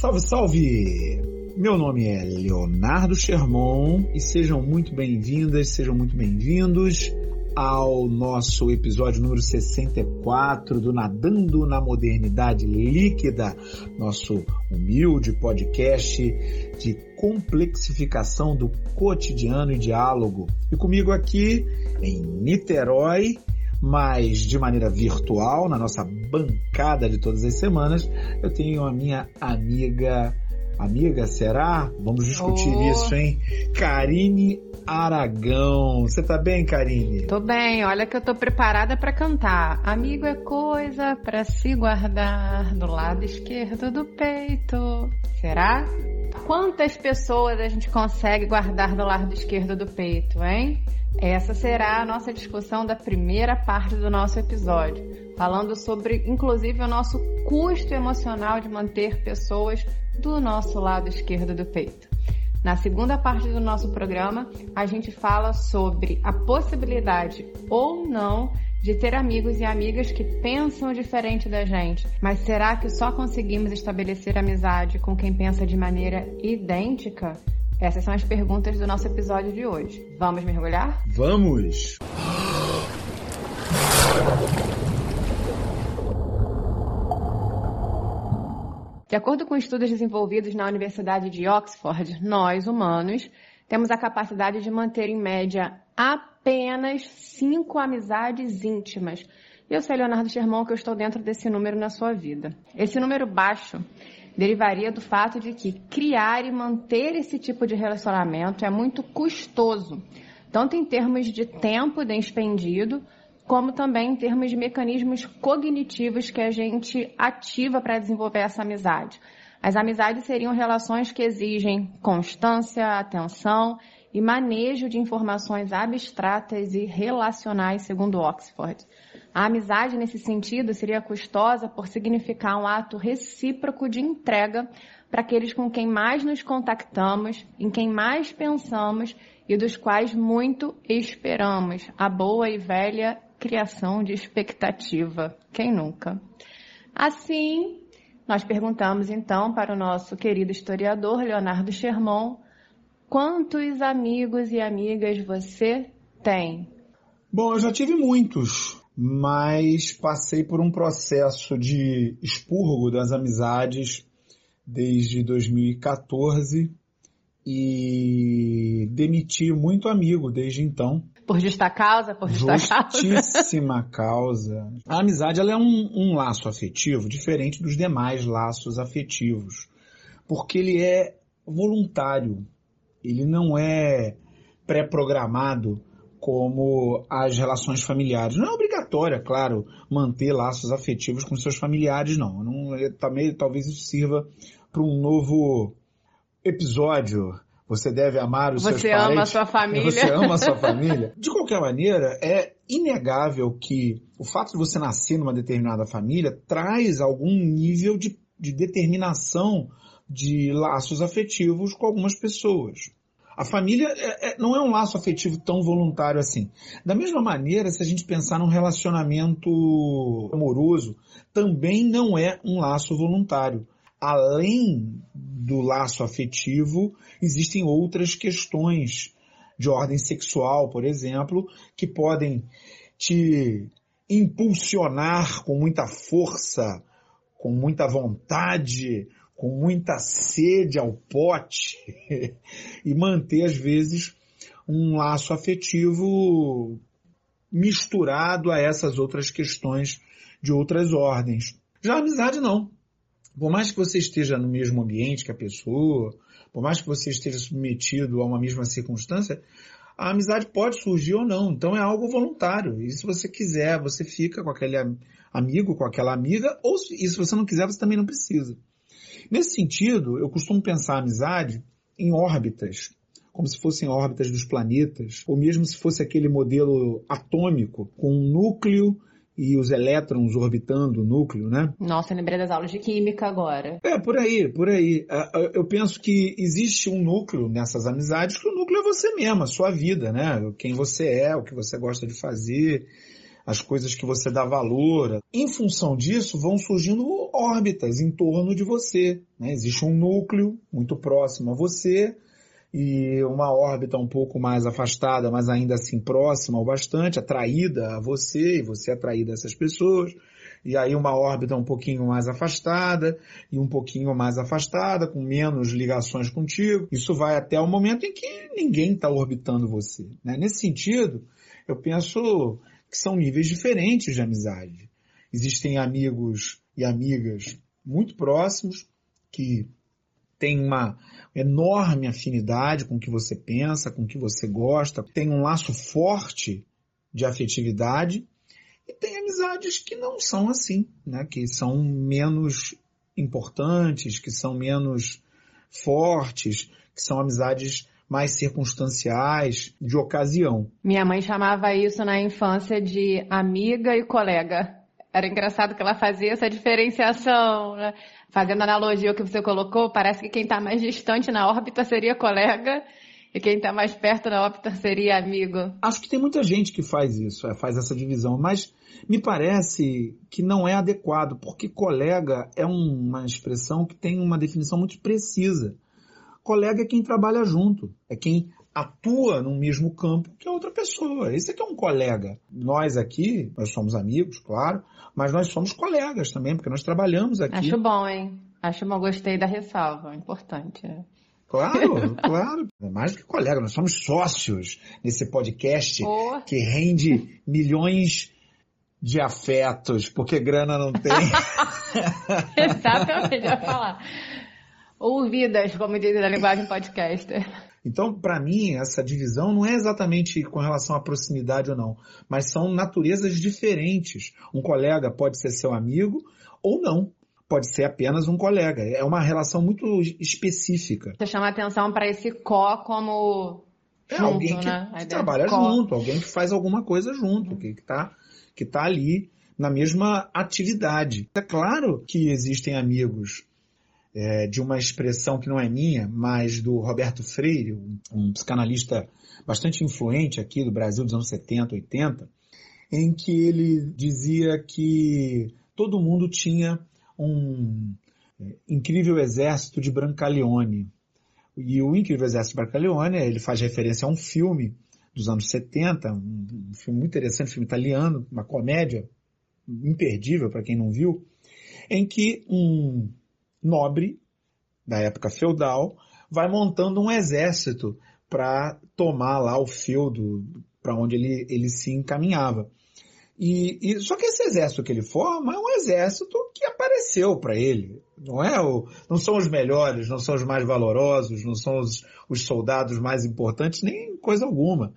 Salve, salve! Meu nome é Leonardo Sherman e sejam muito bem-vindas, sejam muito bem-vindos ao nosso episódio número 64 do Nadando na Modernidade Líquida, nosso humilde podcast de complexificação do cotidiano e diálogo. E comigo aqui em Niterói, mas de maneira virtual, na nossa bancada de todas as semanas, eu tenho a minha amiga Amiga, será? Vamos discutir oh. isso, hein? Karine Aragão. Você tá bem, Karine? Tô bem, olha que eu tô preparada para cantar. Amigo é coisa para se guardar do lado esquerdo do peito. Será? Quantas pessoas a gente consegue guardar do lado esquerdo do peito, hein? Essa será a nossa discussão da primeira parte do nosso episódio, falando sobre, inclusive, o nosso custo emocional de manter pessoas do nosso lado esquerdo do peito. Na segunda parte do nosso programa, a gente fala sobre a possibilidade ou não de ter amigos e amigas que pensam diferente da gente. Mas será que só conseguimos estabelecer amizade com quem pensa de maneira idêntica? Essas são as perguntas do nosso episódio de hoje. Vamos mergulhar? Vamos! De acordo com estudos desenvolvidos na Universidade de Oxford, nós, humanos, temos a capacidade de manter em média apenas cinco amizades íntimas. E eu sei, Leonardo Sherman, que eu estou dentro desse número na sua vida. Esse número baixo derivaria do fato de que criar e manter esse tipo de relacionamento é muito custoso, tanto em termos de tempo despendido, como também em termos de mecanismos cognitivos que a gente ativa para desenvolver essa amizade. As amizades seriam relações que exigem constância, atenção e manejo de informações abstratas e relacionais, segundo Oxford. A amizade, nesse sentido, seria custosa por significar um ato recíproco de entrega para aqueles com quem mais nos contactamos, em quem mais pensamos e dos quais muito esperamos. A boa e velha criação de expectativa. Quem nunca? Assim, nós perguntamos então para o nosso querido historiador Leonardo Sherman quantos amigos e amigas você tem? Bom, eu já tive muitos, mas passei por um processo de expurgo das amizades desde 2014 e demiti muito amigo desde então. Por justa causa, por justa Justíssima causa. causa. A amizade ela é um, um laço afetivo diferente dos demais laços afetivos, porque ele é voluntário, ele não é pré-programado como as relações familiares. Não é obrigatório, é claro, manter laços afetivos com seus familiares, não. não é, também, talvez isso sirva para um novo episódio você deve amar os você seus parentes. Você ama a sua família. Você ama a sua família. De qualquer maneira, é inegável que o fato de você nascer numa determinada família traz algum nível de, de determinação de laços afetivos com algumas pessoas. A família é, é, não é um laço afetivo tão voluntário assim. Da mesma maneira, se a gente pensar num relacionamento amoroso, também não é um laço voluntário. Além do laço afetivo, existem outras questões de ordem sexual, por exemplo, que podem te impulsionar com muita força, com muita vontade, com muita sede ao pote e manter às vezes um laço afetivo misturado a essas outras questões de outras ordens. Já a amizade não. Por mais que você esteja no mesmo ambiente que a pessoa, por mais que você esteja submetido a uma mesma circunstância, a amizade pode surgir ou não. Então é algo voluntário. E se você quiser, você fica com aquele amigo, com aquela amiga, ou e se você não quiser, você também não precisa. Nesse sentido, eu costumo pensar a amizade em órbitas, como se fossem órbitas dos planetas, ou mesmo se fosse aquele modelo atômico com um núcleo e os elétrons orbitando o núcleo, né? Nossa, lembrei das aulas de química agora. É, por aí, por aí. Eu penso que existe um núcleo nessas amizades, que o núcleo é você mesmo, a sua vida, né? Quem você é, o que você gosta de fazer, as coisas que você dá valor. Em função disso, vão surgindo órbitas em torno de você. Né? Existe um núcleo muito próximo a você e uma órbita um pouco mais afastada, mas ainda assim próxima ou bastante, atraída a você e você atraída a essas pessoas. E aí uma órbita um pouquinho mais afastada e um pouquinho mais afastada, com menos ligações contigo. Isso vai até o momento em que ninguém está orbitando você. Né? Nesse sentido, eu penso que são níveis diferentes de amizade. Existem amigos e amigas muito próximos que têm uma enorme afinidade com o que você pensa, com o que você gosta, tem um laço forte de afetividade e tem amizades que não são assim, né? Que são menos importantes, que são menos fortes, que são amizades mais circunstanciais, de ocasião. Minha mãe chamava isso na infância de amiga e colega. Era engraçado que ela fazia essa diferenciação, né? Fazendo analogia ao que você colocou, parece que quem está mais distante na órbita seria colega e quem está mais perto na órbita seria amigo. Acho que tem muita gente que faz isso, é, faz essa divisão, mas me parece que não é adequado, porque colega é uma expressão que tem uma definição muito precisa. Colega é quem trabalha junto, é quem atua no mesmo campo que a outra pessoa. Esse aqui é um colega. Nós aqui, nós somos amigos, claro, mas nós somos colegas também, porque nós trabalhamos aqui. Acho bom, hein? Acho bom, gostei da ressalva, importante. Claro, claro. É mais do que colega, nós somos sócios nesse podcast oh. que rende milhões de afetos, porque grana não tem. Exatamente, eu ia falar. Ouvidas, como diz na linguagem podcaster. Então, para mim, essa divisão não é exatamente com relação à proximidade ou não, mas são naturezas diferentes. Um colega pode ser seu amigo ou não. Pode ser apenas um colega. É uma relação muito específica. Você chama atenção para esse có como é junto, alguém que, né? que trabalha junto, alguém que faz alguma coisa junto, que está que tá ali na mesma atividade. É claro que existem amigos é, de uma expressão que não é minha, mas do Roberto Freire, um, um psicanalista bastante influente aqui do Brasil dos anos 70, 80, em que ele dizia que todo mundo tinha um é, incrível exército de Brancaleone. E o incrível exército de Brancaleone, ele faz referência a um filme dos anos 70, um, um filme muito interessante, um filme italiano, uma comédia imperdível para quem não viu, em que um nobre da época feudal vai montando um exército para tomar lá o feudo para onde ele, ele se encaminhava. E, e, só que esse exército que ele forma é um exército que apareceu para ele. Não é o, não são os melhores, não são os mais valorosos, não são os, os soldados mais importantes, nem coisa alguma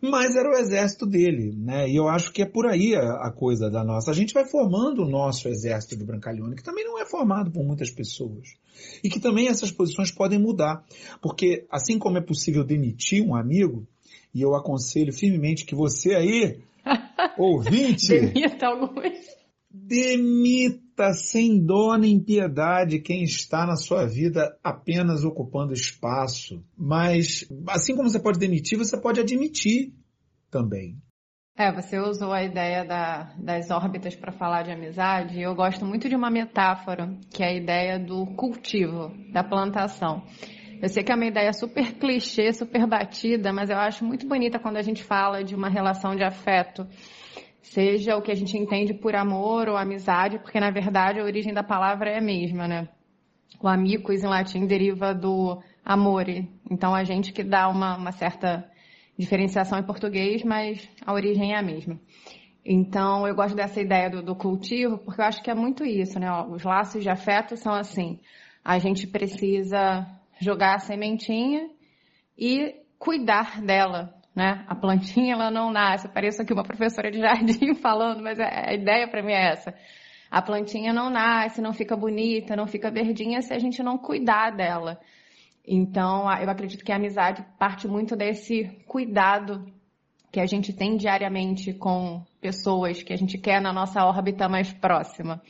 mas era o exército dele, né? E eu acho que é por aí a, a, coisa da nossa. A gente vai formando o nosso exército de Brancaleone, que também não é formado por muitas pessoas. E que também essas posições podem mudar. Porque assim como é possível demitir um amigo, e eu aconselho firmemente que você aí, ouvinte... Demita alguns. Demita sem dó nem piedade quem está na sua vida apenas ocupando espaço. Mas, assim como você pode demitir, você pode admitir também. É, você usou a ideia da, das órbitas para falar de amizade. Eu gosto muito de uma metáfora, que é a ideia do cultivo, da plantação. Eu sei que é uma ideia super clichê, super batida, mas eu acho muito bonita quando a gente fala de uma relação de afeto seja o que a gente entende por amor ou amizade, porque na verdade a origem da palavra é a mesma, né? O amicus em latim deriva do amore, então a gente que dá uma, uma certa diferenciação em português, mas a origem é a mesma. Então eu gosto dessa ideia do, do cultivo, porque eu acho que é muito isso, né? Os laços de afeto são assim, a gente precisa jogar a sementinha e cuidar dela, né? A plantinha ela não nasce. Pareço aqui uma professora de jardim falando, mas a ideia para mim é essa. A plantinha não nasce, não fica bonita, não fica verdinha se a gente não cuidar dela. Então, eu acredito que a amizade parte muito desse cuidado que a gente tem diariamente com pessoas que a gente quer na nossa órbita mais próxima.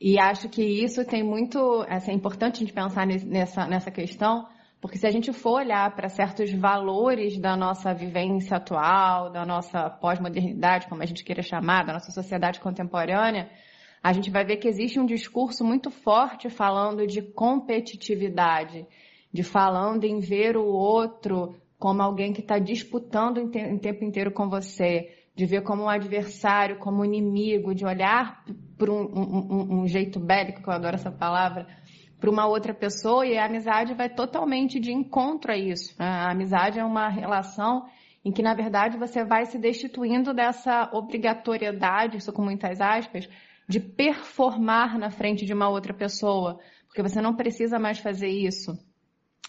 E acho que isso tem muito, assim, é importante a gente pensar nessa, nessa questão, Porque se a gente for olhar para certos valores da nossa vivência atual, da nossa pós-modernidade, como a gente queira chamar, da nossa sociedade contemporânea, a gente vai ver que existe um discurso muito forte falando de competitividade, de falando em ver o outro como alguém que está disputando o tempo inteiro com você, de ver como um adversário, como um inimigo, de olhar por um, um, um jeito bélico, que eu adoro essa palavra, para uma outra pessoa e a amizade vai totalmente de encontro a isso. A amizade é uma relação em que, na verdade, você vai se destituindo dessa obrigatoriedade, isso com muitas aspas, de performar na frente de uma outra pessoa, porque você não precisa mais fazer isso.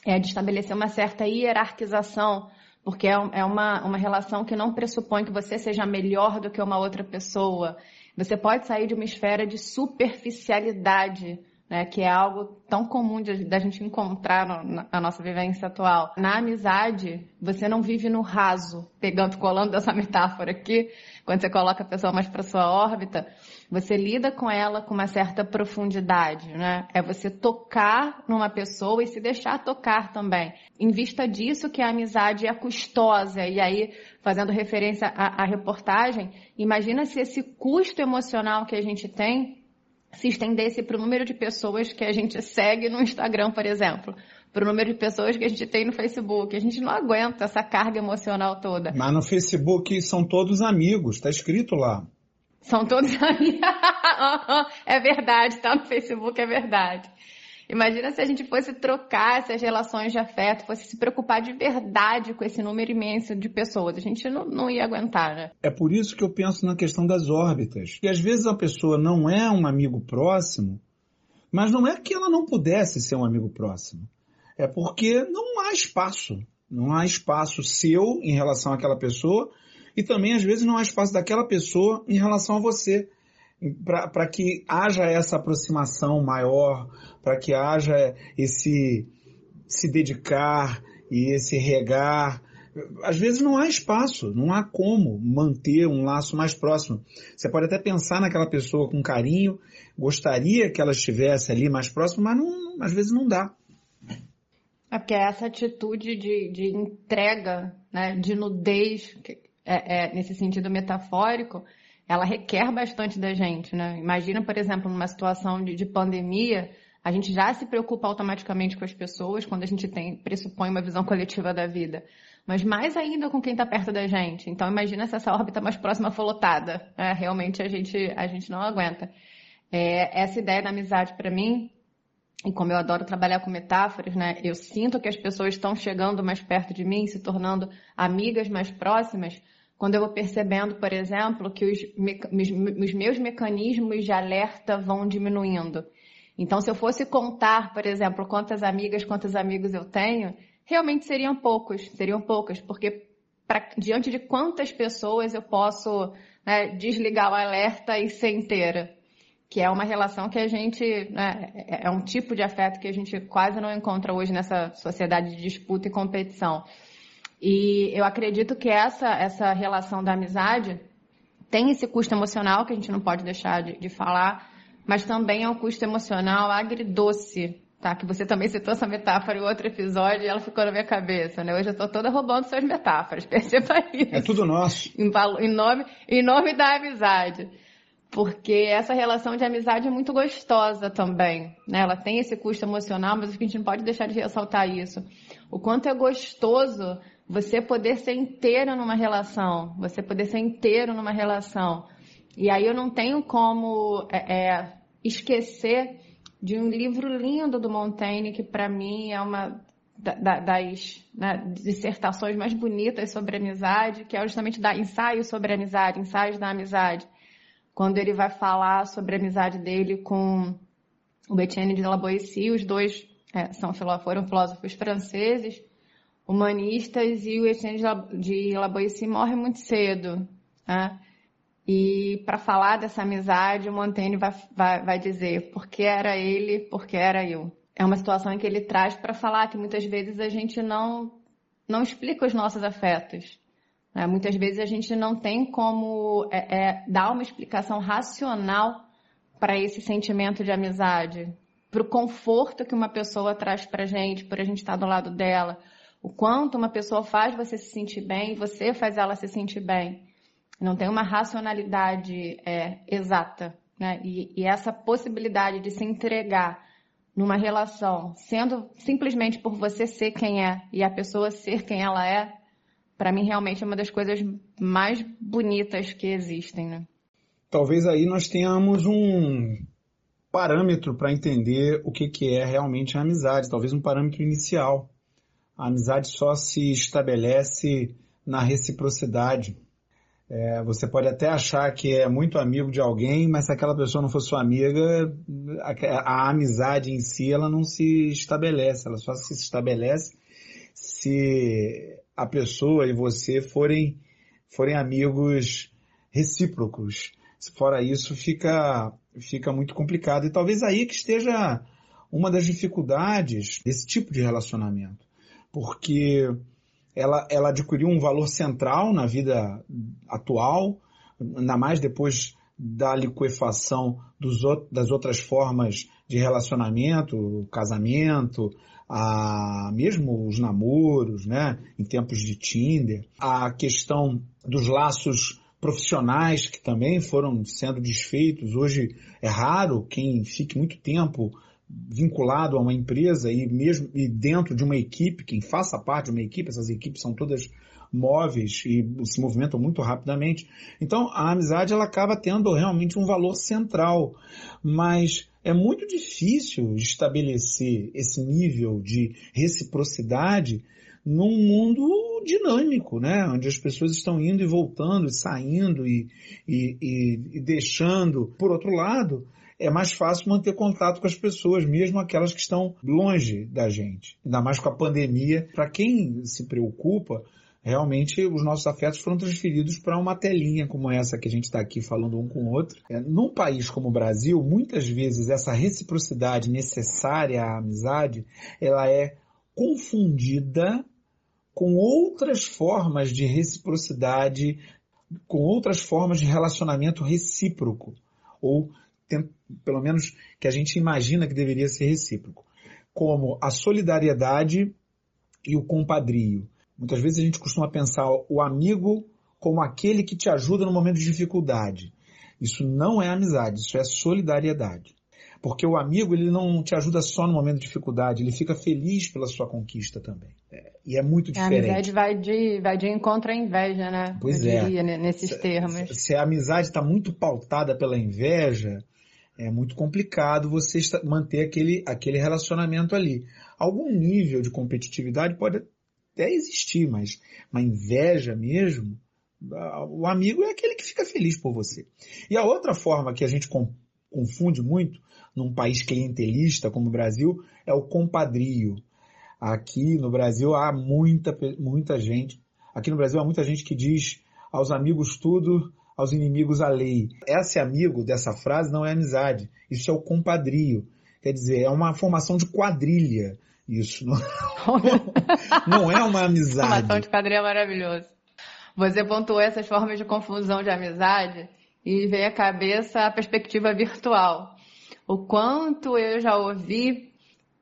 É de estabelecer uma certa hierarquização, porque é, é uma, uma relação que não pressupõe que você seja melhor do que uma outra pessoa. Você pode sair de uma esfera de superficialidade né, que é algo tão comum da gente encontrar na, na, nossa vivência atual. Na amizade, você não vive no raso, pegando, colando essa metáfora aqui, quando você coloca a pessoa mais para sua órbita, você lida com ela com uma certa profundidade, né? É você tocar numa pessoa e se deixar tocar também. Em vista disso que a amizade é custosa, e aí, fazendo referência à, à reportagem, imagina se esse custo emocional que a gente tem se estendesse para o número de pessoas que a gente segue no Instagram, por exemplo, para o número de pessoas que a gente tem no Facebook. A gente não aguenta essa carga emocional toda. Mas no Facebook são todos amigos, está escrito lá. São todos amigos. é verdade, está no Facebook, é verdade. Imagina se a gente fosse trocar essas relações de afeto, fosse se preocupar de verdade com esse número imenso de pessoas. A gente não, não ia aguentar, né? É por isso que eu penso na questão das órbitas. Que às vezes a pessoa não é um amigo próximo, mas não é que ela não pudesse ser um amigo próximo. É porque não há espaço. Não há espaço seu em relação àquela pessoa e também às vezes não há espaço daquela pessoa em relação a você para que haja essa aproximação maior, para que haja esse se dedicar e esse regar. Às vezes não há espaço, não há como manter um laço mais próximo. Você pode até pensar naquela pessoa com carinho, gostaria que ela estivesse ali mais próximo, mas não, às vezes não dá. É porque essa atitude de, de entrega, né, de nudez, é, é, nesse sentido metafórico, ela requer bastante da gente, né? Imagina, por exemplo, numa situação de, de, pandemia, a gente já se preocupa automaticamente com as pessoas quando a gente tem, pressupõe uma visão coletiva da vida. Mas mais ainda com quem está perto da gente. Então imagina se essa órbita mais próxima for lotada. É, realmente a gente, a gente não aguenta. É, essa ideia da amizade para mim, e como eu adoro trabalhar com metáforas, né? Eu sinto que as pessoas estão chegando mais perto de mim, se tornando amigas mais próximas, quando eu vou percebendo, por exemplo, que os, os meus mecanismos de alerta vão diminuindo. Então, se eu fosse contar, por exemplo, quantas amigas, quantos amigos eu tenho, realmente seriam poucos, seriam poucas, porque pra, diante de quantas pessoas eu posso né, desligar o alerta e ser inteira? Que é uma relação que a gente, né, é, é um tipo de afeto que a gente quase não encontra hoje nessa sociedade de disputa e competição. E eu acredito que essa, essa relação da amizade tem esse custo emocional que a gente não pode deixar de, de falar, mas também é um custo emocional agridoce, tá? Que você também citou essa metáfora em outro episódio e ela ficou na minha cabeça, né? Hoje eu tô toda roubando suas metáforas, perceba isso. É tudo nosso. Em, em, nome, em nome da amizade. Porque essa relação de amizade é muito gostosa também, né? Ela tem esse custo emocional, mas a gente não pode deixar de ressaltar isso. O quanto é gostoso você poder ser inteiro numa relação, você poder ser inteiro numa relação. E aí eu não tenho como é, é, esquecer de um livro lindo do Montaigne, que para mim é uma das né, dissertações mais bonitas sobre amizade, que é justamente da ensaio sobre amizade, ensaios da amizade, quando ele vai falar sobre a amizade dele com o Etienne de La Boétie, os dois é, são, foram filósofos franceses, humanistas e o Etienne de Laboissi morre muito cedo. Né? E para falar dessa amizade, o Montaigne vai, vai, vai dizer por que era ele, por que era eu. É uma situação em que ele traz para falar que muitas vezes a gente não, não explica os nossos afetos. Né? Muitas vezes a gente não tem como é, é, dar uma explicação racional para esse sentimento de amizade para o conforto que uma pessoa traz para gente, por a gente estar do lado dela, o quanto uma pessoa faz você se sentir bem, você faz ela se sentir bem. Não tem uma racionalidade é, exata, né? E, e essa possibilidade de se entregar numa relação, sendo simplesmente por você ser quem é e a pessoa ser quem ela é, para mim realmente é uma das coisas mais bonitas que existem, né? Talvez aí nós tenhamos um parâmetro para entender o que, que é realmente a amizade, talvez um parâmetro inicial. A amizade só se estabelece na reciprocidade. É, você pode até achar que é muito amigo de alguém, mas se aquela pessoa não for sua amiga, a, a, amizade em si ela não se estabelece, ela só se estabelece se a pessoa e você forem, forem amigos recíprocos. Fora isso, fica, fica muito complicado. E talvez aí que esteja uma das dificuldades desse tipo de relacionamento. Porque ela, ela adquiriu um valor central na vida atual, ainda mais depois da liquefação dos, das outras formas de relacionamento, casamento, a, mesmo os namoros, né, em tempos de Tinder, a questão dos laços profissionais que também foram sendo desfeitos. Hoje é raro quem fique muito tempo vinculado a uma empresa e mesmo e dentro de uma equipe, quem faça parte de uma equipe, essas equipes são todas móveis e se movimentam muito rapidamente. Então a amizade ela acaba tendo realmente um valor central, mas é muito difícil estabelecer esse nível de reciprocidade num mundo dinâmico, né? Onde as pessoas estão indo e voltando, e saindo e, e, e, e deixando. Por outro lado, é mais fácil manter contato com as pessoas, mesmo aquelas que estão longe da gente. Ainda mais com a pandemia. Para quem se preocupa, realmente os nossos afetos foram transferidos para uma telinha como essa que a gente está aqui falando um com o outro. É, num país como o Brasil, muitas vezes essa reciprocidade necessária à amizade, ela é confundida com outras formas de reciprocidade, com outras formas de relacionamento recíproco, ou pelo menos que a gente imagina que deveria ser recíproco, como a solidariedade e o compadrio. Muitas vezes a gente costuma pensar o amigo como aquele que te ajuda no momento de dificuldade. Isso não é amizade, isso é solidariedade. Porque o amigo ele não te ajuda só no momento de dificuldade, ele fica feliz pela sua conquista também. É, e é muito diferente. A amizade vai de, vai de encontro à inveja, né? Pois Eu é. Diria, nesses se, termos. Se a amizade está muito pautada pela inveja, é muito complicado você manter aquele, aquele relacionamento ali. Algum nível de competitividade pode até existir, mas uma inveja mesmo, o amigo é aquele que fica feliz por você. E a outra forma que a gente confunde muito num país clientelista como o Brasil é o compadrio. Aqui no Brasil há muita, muita gente, aqui no Brasil há muita gente que diz aos amigos tudo, aos inimigos a lei. Esse amigo dessa frase não é amizade, isso é o compadrio. Quer dizer, é uma formação de quadrilha. Isso não, não é uma amizade. Formação de quadrilha é maravilhoso. Você pontuou essas formas de confusão de amizade e veio à cabeça a perspectiva virtual. O quanto eu já ouvi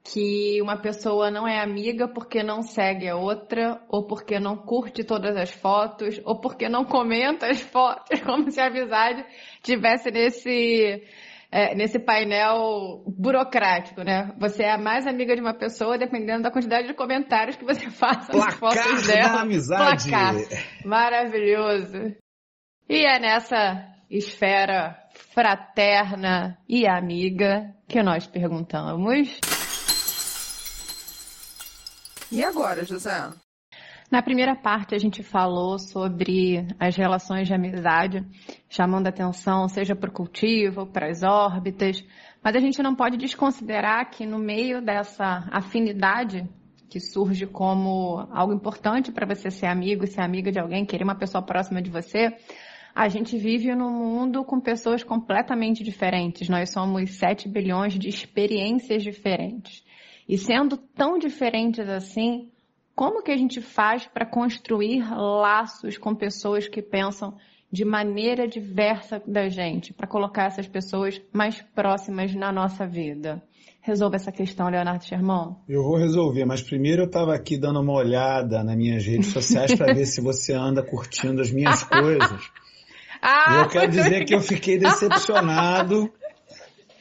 que uma pessoa não é amiga porque não segue a outra, ou porque não curte todas as fotos, ou porque não comenta as fotos, como se a amizade tivesse nesse, é, nesse painel burocrático, né? Você é mais amiga de uma pessoa dependendo da quantidade de comentários que você faça Placar nas fotos dela. Da amizade. Placar. Maravilhoso. E é nessa esfera fraterna e amiga que nós perguntamos. E agora, José? Na primeira parte, a gente falou sobre as relações de amizade, chamando atenção, seja para o cultivo, para as órbitas, mas a gente não pode desconsiderar que no meio dessa afinidade que surge como algo importante para você ser amigo, ser amiga de alguém, querer uma pessoa próxima de você, a gente vive num mundo com pessoas completamente diferentes. Nós somos 7 bilhões de experiências diferentes. E sendo tão diferentes assim, como que a gente faz para construir laços com pessoas que pensam de maneira diversa da gente para colocar essas pessoas mais próximas na nossa vida? Resolva essa questão, Leonardo Sherman. Eu vou resolver, mas primeiro eu estava aqui dando uma olhada nas minhas redes sociais para ver se você anda curtindo as minhas coisas. Ah, e eu quero dizer que eu fiquei decepcionado.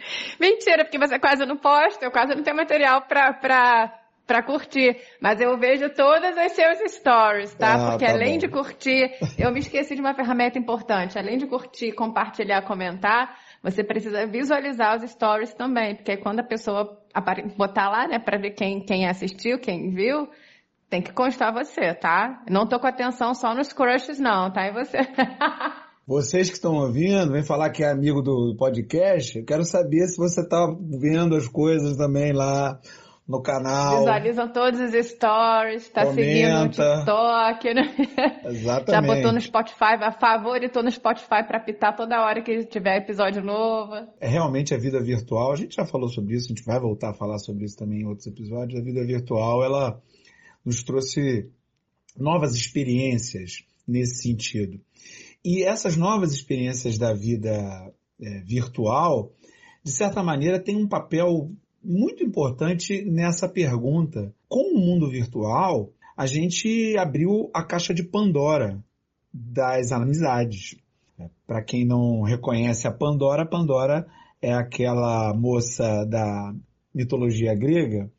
Mentira, porque você quase não posta, eu quase não tenho material para para curtir. Mas eu vejo todas as seus stories, tá? Ah, Porque tá além bom. de curtir, eu me esqueci de uma ferramenta importante. Além de curtir, compartilhar, comentar, você precisa visualizar os stories também. Porque quando a pessoa botar lá, né, para ver quem, quem assistiu, quem viu, tem que constar você, tá? Não tô com atenção só nos crushes, não, tá? E você. Vocês que estão ouvindo, vem falar que é amigo do podcast, eu quero saber se você está vendo as coisas também lá no canal. Visualizam todos os stories, tá comenta. seguindo no TikTok, né? Exatamente. Já botou no Spotify, a favoritou no Spotify para pitar toda hora que tiver episódio novo. É realmente a vida virtual, a gente já falou sobre isso, a gente vai voltar a falar sobre isso também em outros episódios. A vida virtual, ela nos trouxe novas experiências nesse sentido. E essas novas experiências da vida é, virtual, de certa maneira, têm um papel muito importante nessa pergunta. Com o mundo virtual, a gente abriu a caixa de Pandora das amizades. Para quem não reconhece a Pandora, Pandora é aquela moça da mitologia grega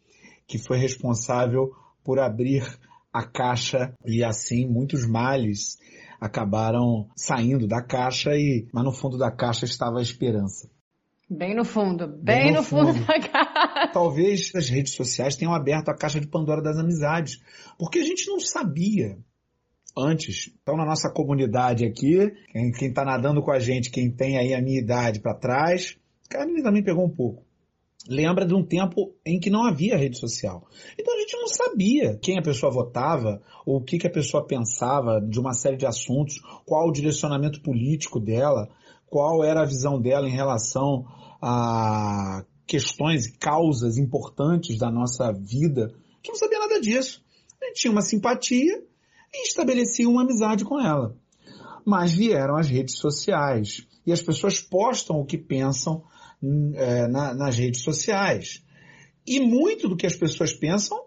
que foi responsável por abrir a caixa e assim muitos males acabaram saindo da caixa e mas no fundo da caixa estava a esperança. Bem no fundo, bem, bem no, no, fundo, fundo da caixa. Talvez as redes sociais tenham aberto a caixa de Pandora das amizades, porque a gente não sabia antes. Então, na nossa comunidade aqui, quem está nadando com a gente, quem tem aí a minha idade para trás, Carmen também pegou um pouco. Lembra de um tempo em que não havia rede social. Então a gente não sabia quem a pessoa votava, ou o que, que a pessoa pensava de uma série de assuntos, qual o direcionamento político dela qual era a visão dela em relação a questões e causas importantes da nossa vida, que não sabia nada disso. A gente tinha uma simpatia e estabelecia uma amizade com ela. Mas vieram as redes sociais e as pessoas postam o que pensam é, na, nas redes sociais. E muito do que as pessoas pensam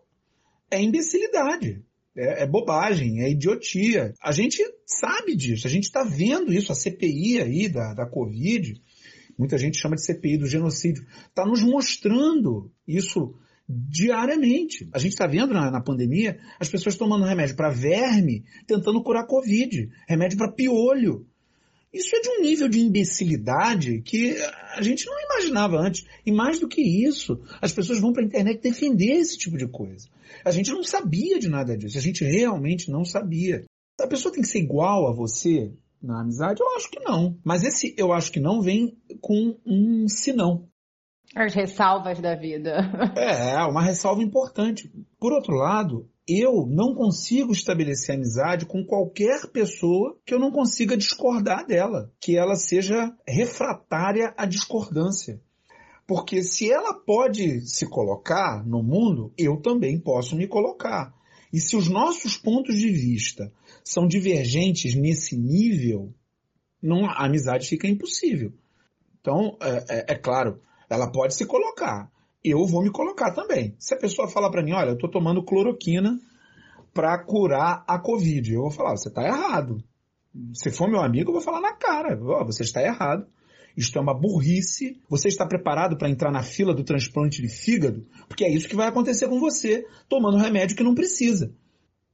é imbecilidade é, é bobagem, é idiotia. A gente sabe disso, a gente está vendo isso, a CPI aí da, da Covid, muita gente chama de CPI do genocídio, está nos mostrando isso diariamente. A gente está vendo na, na, pandemia as pessoas tomando remédio para verme, tentando curar Covid, remédio para piolho. Isso é de um nível de imbecilidade que a gente não imaginava antes. E mais do que isso, as pessoas vão para a internet defender esse tipo de coisa. A gente não sabia de nada disso. A gente realmente não sabia. A pessoa tem que ser igual a você na amizade? Eu acho que não. Mas esse eu acho que não vem com um senão. As ressalvas da vida. É, uma ressalva importante. Por outro lado, eu não consigo estabelecer amizade com qualquer pessoa que eu não consiga discordar dela, que ela seja refratária à discordância. Porque se ela pode se colocar no mundo, eu também posso me colocar. E se os nossos pontos de vista são divergentes nesse nível, não, a amizade fica impossível. Então, é, é, é claro, ela pode se colocar. Eu vou me colocar também. Se a pessoa falar para mim, olha, eu estou tomando cloroquina para curar a Covid, eu vou falar, você está errado. Se for meu amigo, eu vou falar na cara, oh, você está errado. Isto é uma burrice. Você está preparado para entrar na fila do transplante de fígado? Porque é isso que vai acontecer com você, tomando um remédio que não precisa.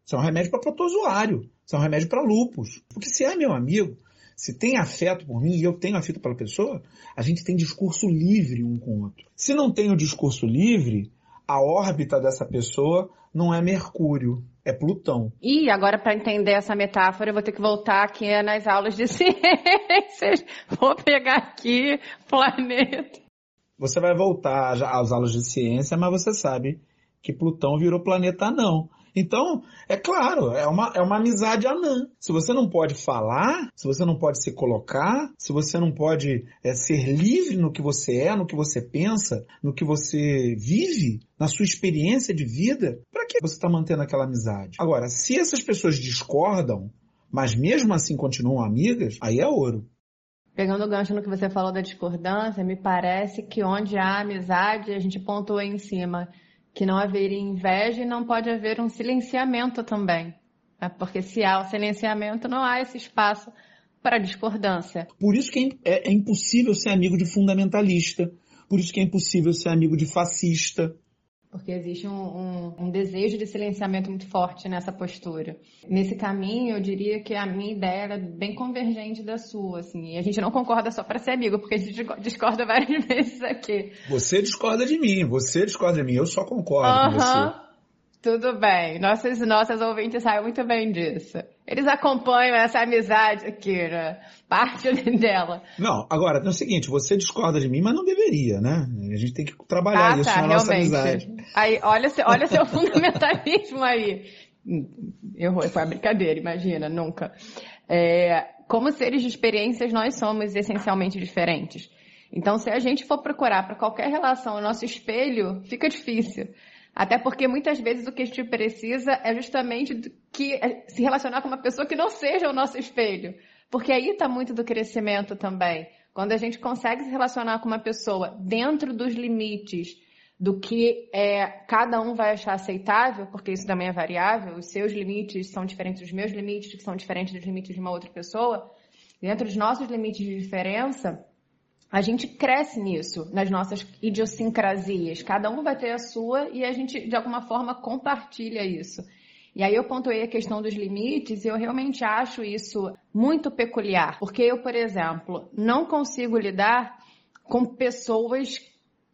Isso é um remédio para protozoário. Isso é um remédio para lupus. Porque se é meu amigo, se tem afeto por mim e eu tenho afeto pela pessoa, a gente tem discurso livre um com o outro. Se não tem o discurso livre, a órbita dessa pessoa não é Mercúrio, é Plutão. E agora, para entender essa metáfora, eu vou ter que voltar aqui nas aulas de ciências. Vou pegar aqui planeta. Você vai voltar às aulas de ciência, mas você sabe que Plutão virou planeta não. Então, é claro, é uma, é uma amizade anã. Se você não pode falar, se você não pode se colocar, se você não pode é, ser livre no que você é, no que você pensa, no que você vive, na sua experiência de vida, para que você está mantendo aquela amizade? Agora, se essas pessoas discordam, mas mesmo assim continuam amigas, aí é ouro. Pegando o gancho no que você falou da discordância, me parece que onde há amizade, a gente pontuou em cima que não haveria inveja e não pode haver um silenciamento também. Né? Porque se há o silenciamento, não há esse espaço para discordância. Por isso que é, é, é impossível ser amigo de fundamentalista. Por isso que é impossível ser amigo de fascista porque existe um, um, um, desejo de silenciamento muito forte nessa postura. Nesse caminho, eu diria que a minha ideia é bem convergente da sua, assim, e a gente não concorda só para ser amigo, porque a gente discorda várias vezes aqui. Você discorda de mim, você discorda de mim, eu só concordo uh -huh. com você. Tudo bem. Nossos, nossas ouvintes sabem muito bem disso. Eles acompanham essa amizade aqui, né? Parte dela. Não, agora, é o seguinte, você discorda de mim, mas não deveria, né? A gente tem que trabalhar ah, isso tá, na nossa amizade. Aí, olha, olha seu fundamentalismo aí. Errou, foi uma brincadeira, imagina, nunca. É, como seres de experiências, nós somos essencialmente diferentes. Então, se a gente for procurar para qualquer relação o nosso espelho, fica difícil. Até porque muitas vezes o que a gente precisa é justamente que, é, se relacionar com uma pessoa que não seja o nosso espelho. Porque aí está muito do crescimento também. Quando a gente consegue se relacionar com uma pessoa dentro dos limites do que é, cada um vai achar aceitável, porque isso também é variável, os seus limites são diferentes dos meus limites, que são diferentes dos limites de uma outra pessoa, dentro dos nossos limites de diferença, a gente cresce nisso, nas nossas idiosincrasias. Cada um vai ter a sua e a gente, de alguma forma, compartilha isso. E aí eu pontuei a questão dos limites e eu realmente acho isso muito peculiar. Porque eu, por exemplo, não consigo lidar com pessoas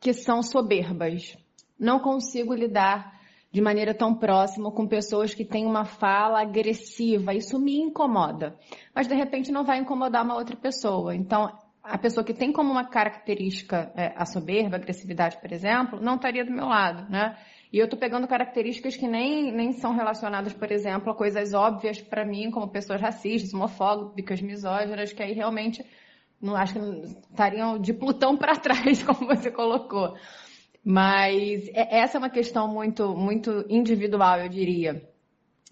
que são soberbas. Não consigo lidar de maneira tão próxima com pessoas que têm uma fala agressiva. Isso me incomoda. Mas de repente não vai incomodar uma outra pessoa. Então, a pessoa que tem como uma característica é, a soberba, a agressividade, por exemplo, não estaria do meu lado, né? E eu estou pegando características que nem, nem são relacionadas, por exemplo, a coisas óbvias para mim, como pessoas racistas, homofóbicas, misóginas, que aí realmente não acho que estariam de Plutão para trás, como você colocou. Mas é, essa é uma questão muito, muito individual, eu diria.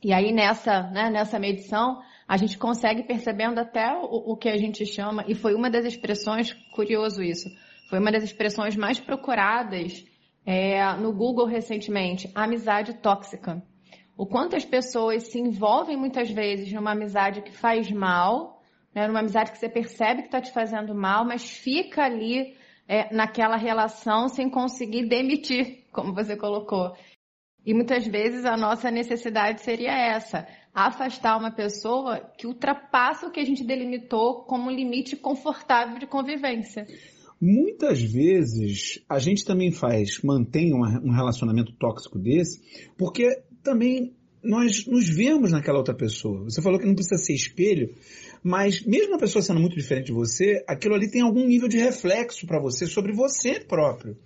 E aí nessa, né, nessa medição, a gente consegue percebendo até o, o, que a gente chama, e foi uma das expressões, curioso isso, foi uma das expressões mais procuradas é, no Google recentemente, amizade tóxica. O quanto as pessoas se envolvem muitas vezes numa amizade que faz mal, né, numa amizade que você percebe que está te fazendo mal, mas fica ali é, naquela relação sem conseguir demitir, como você colocou. E muitas vezes a nossa necessidade seria essa: afastar uma pessoa que ultrapassa o que a gente delimitou como um limite confortável de convivência. Muitas vezes a gente também faz, mantém um relacionamento tóxico desse, porque também nós nos vemos naquela outra pessoa. Você falou que não precisa ser espelho, mas mesmo a pessoa sendo muito diferente de você, aquilo ali tem algum nível de reflexo para você sobre você próprio.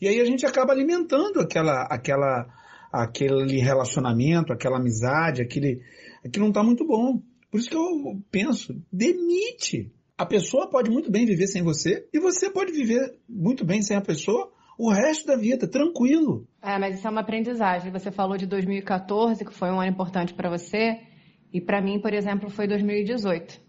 E aí a gente acaba alimentando aquela, aquela, aquele relacionamento, aquela amizade, aquele, aquilo não está muito bom. Por isso que eu penso, demite. A pessoa pode muito bem viver sem você e você pode viver muito bem sem a pessoa o resto da vida, tranquilo. É, mas isso é uma aprendizagem. Você falou de 2014, que foi um ano importante para você, e para mim, por exemplo, foi 2018.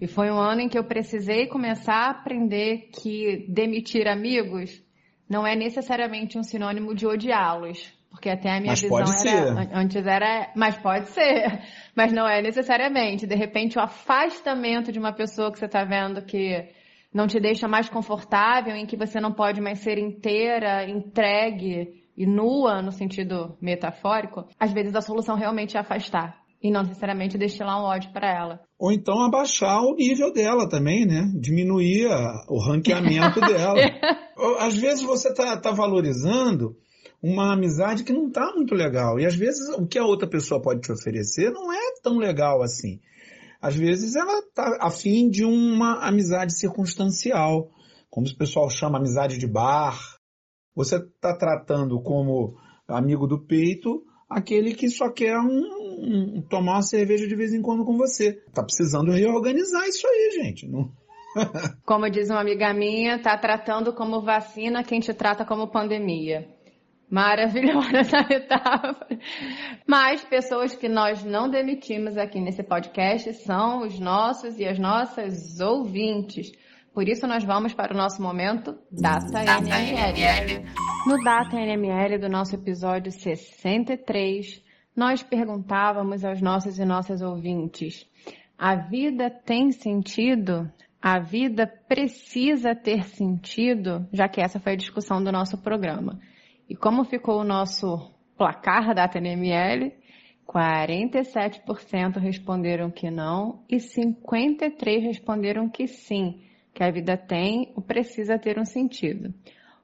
E foi um ano em que eu precisei começar a aprender que demitir amigos não é necessariamente um sinônimo de odiá-los. Porque até a minha mas visão era. Ser. Antes era. Mas pode ser. Mas não é necessariamente. De repente, o afastamento de uma pessoa que você está vendo que não te deixa mais confortável, em que você não pode mais ser inteira, entregue e nua, no sentido metafórico, às vezes a solução realmente é afastar. E não necessariamente destilar um ódio para ela. Ou então abaixar o nível dela também, né? Diminuir o ranqueamento dela. Às vezes você está tá valorizando uma amizade que não está muito legal. E às vezes o que a outra pessoa pode te oferecer não é tão legal assim. Às vezes ela está afim de uma amizade circunstancial, como o pessoal chama amizade de bar. Você está tratando como amigo do peito aquele que só quer um, um, tomar uma cerveja de vez em quando com você. Tá precisando reorganizar isso aí, gente. Não... como diz uma amiga minha, tá tratando como vacina quem te trata como pandemia. Maravilhosa essa metáfora. Mas pessoas que nós não demitimos aqui nesse podcast são os nossos e as nossas ouvintes. Por isso nós vamos para o nosso momento Data, Data NML. No Data NML do nosso episódio 63, nós perguntávamos aos nossos e nossas ouvintes: a vida tem sentido? A vida precisa ter sentido, já que essa foi a discussão do nosso programa. E como ficou o nosso placar da TNML, 47% responderam que não e 53% responderam que sim, que a vida tem ou precisa ter um sentido.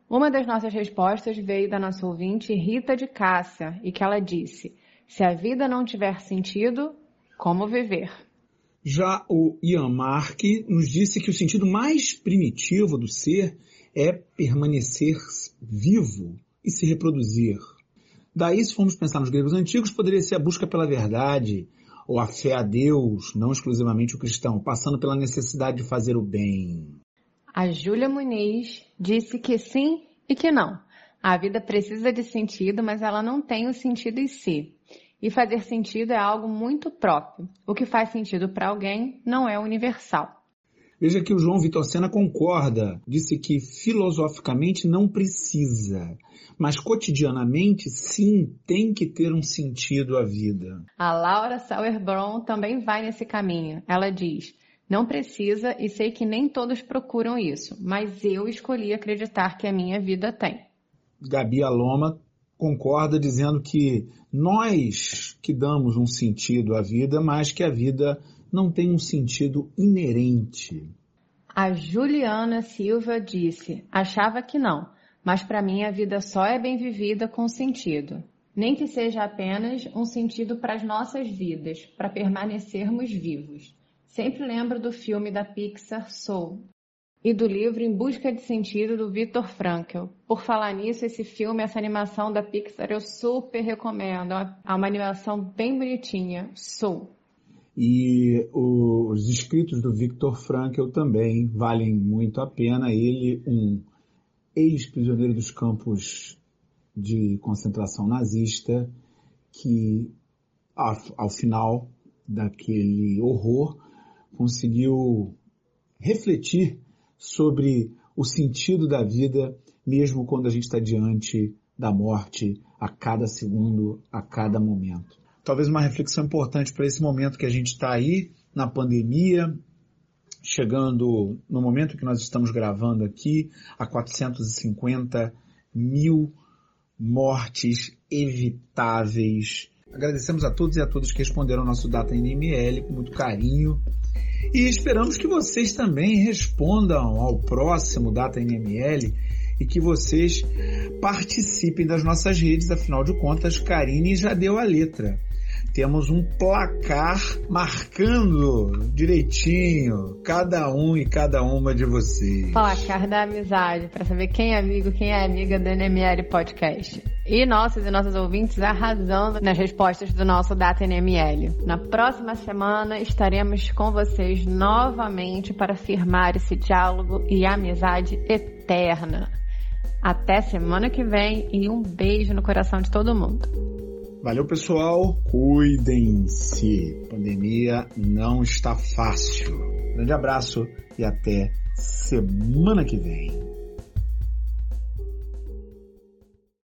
Uma das nossas respostas veio da nossa ouvinte Rita de Cássia e que ela disse: Se a vida não tiver sentido, como viver? Já o Ian Mark nos disse que o sentido mais primitivo do ser é permanecer vivo, e se reproduzir. Daí, se formos pensar nos gregos antigos, poderia ser a busca pela verdade, ou a fé a Deus, não exclusivamente o cristão, passando pela necessidade de fazer o bem. A Júlia Muniz disse que sim e que não. A vida precisa de sentido, mas ela não tem o sentido em si. E fazer sentido é algo muito próprio. O que faz sentido para alguém não é universal. Veja que o João Vitor Sena concorda, disse que filosoficamente não precisa, mas cotidianamente sim tem que ter um sentido a vida. A Laura Sauerbrunn também vai nesse caminho. Ela diz: não precisa e sei que nem todos procuram isso, mas eu escolhi acreditar que a minha vida tem. Gabi Aloma concorda dizendo que nós que damos um sentido à vida, mas que a vida não tem um sentido inerente. A Juliana Silva disse: achava que não, mas para mim a vida só é bem vivida com sentido. Nem que seja apenas um sentido para as nossas vidas, para permanecermos vivos. Sempre lembro do filme da Pixar Soul e do livro Em Busca de Sentido do Viktor Frankl. Por falar nisso, esse filme, essa animação da Pixar, eu super recomendo. É uma animação bem bonitinha, Soul. E os escritos do Viktor Frankl também valem muito a pena. Ele, um ex-prisioneiro dos campos de concentração nazista, que ao, ao final daquele horror conseguiu refletir sobre o sentido da vida, mesmo quando a gente está diante da morte a cada segundo, a cada momento talvez uma reflexão importante para esse momento que a gente está aí na pandemia, chegando no momento que nós estamos gravando aqui, a 450 mil mortes evitáveis. Agradecemos a todos e a todas que responderam ao nosso Data NML com muito carinho. E esperamos que vocês também respondam ao próximo Data NML e que vocês participem das nossas redes, afinal de contas, Karine já deu a letra temos um placar marcando direitinho cada um e cada uma de vocês. Placar da amizade, para saber quem é amigo, quem é amiga do NML Podcast. E nossos e nossas ouvintes arrasando nas respostas do nosso Data NML. Na próxima semana estaremos com vocês novamente para firmar esse diálogo e amizade eterna. Até semana que vem e um beijo no coração de todo mundo. Valeu, pessoal. Cuidem-se. Pandemia não está fácil. Grande abraço e até semana que vem.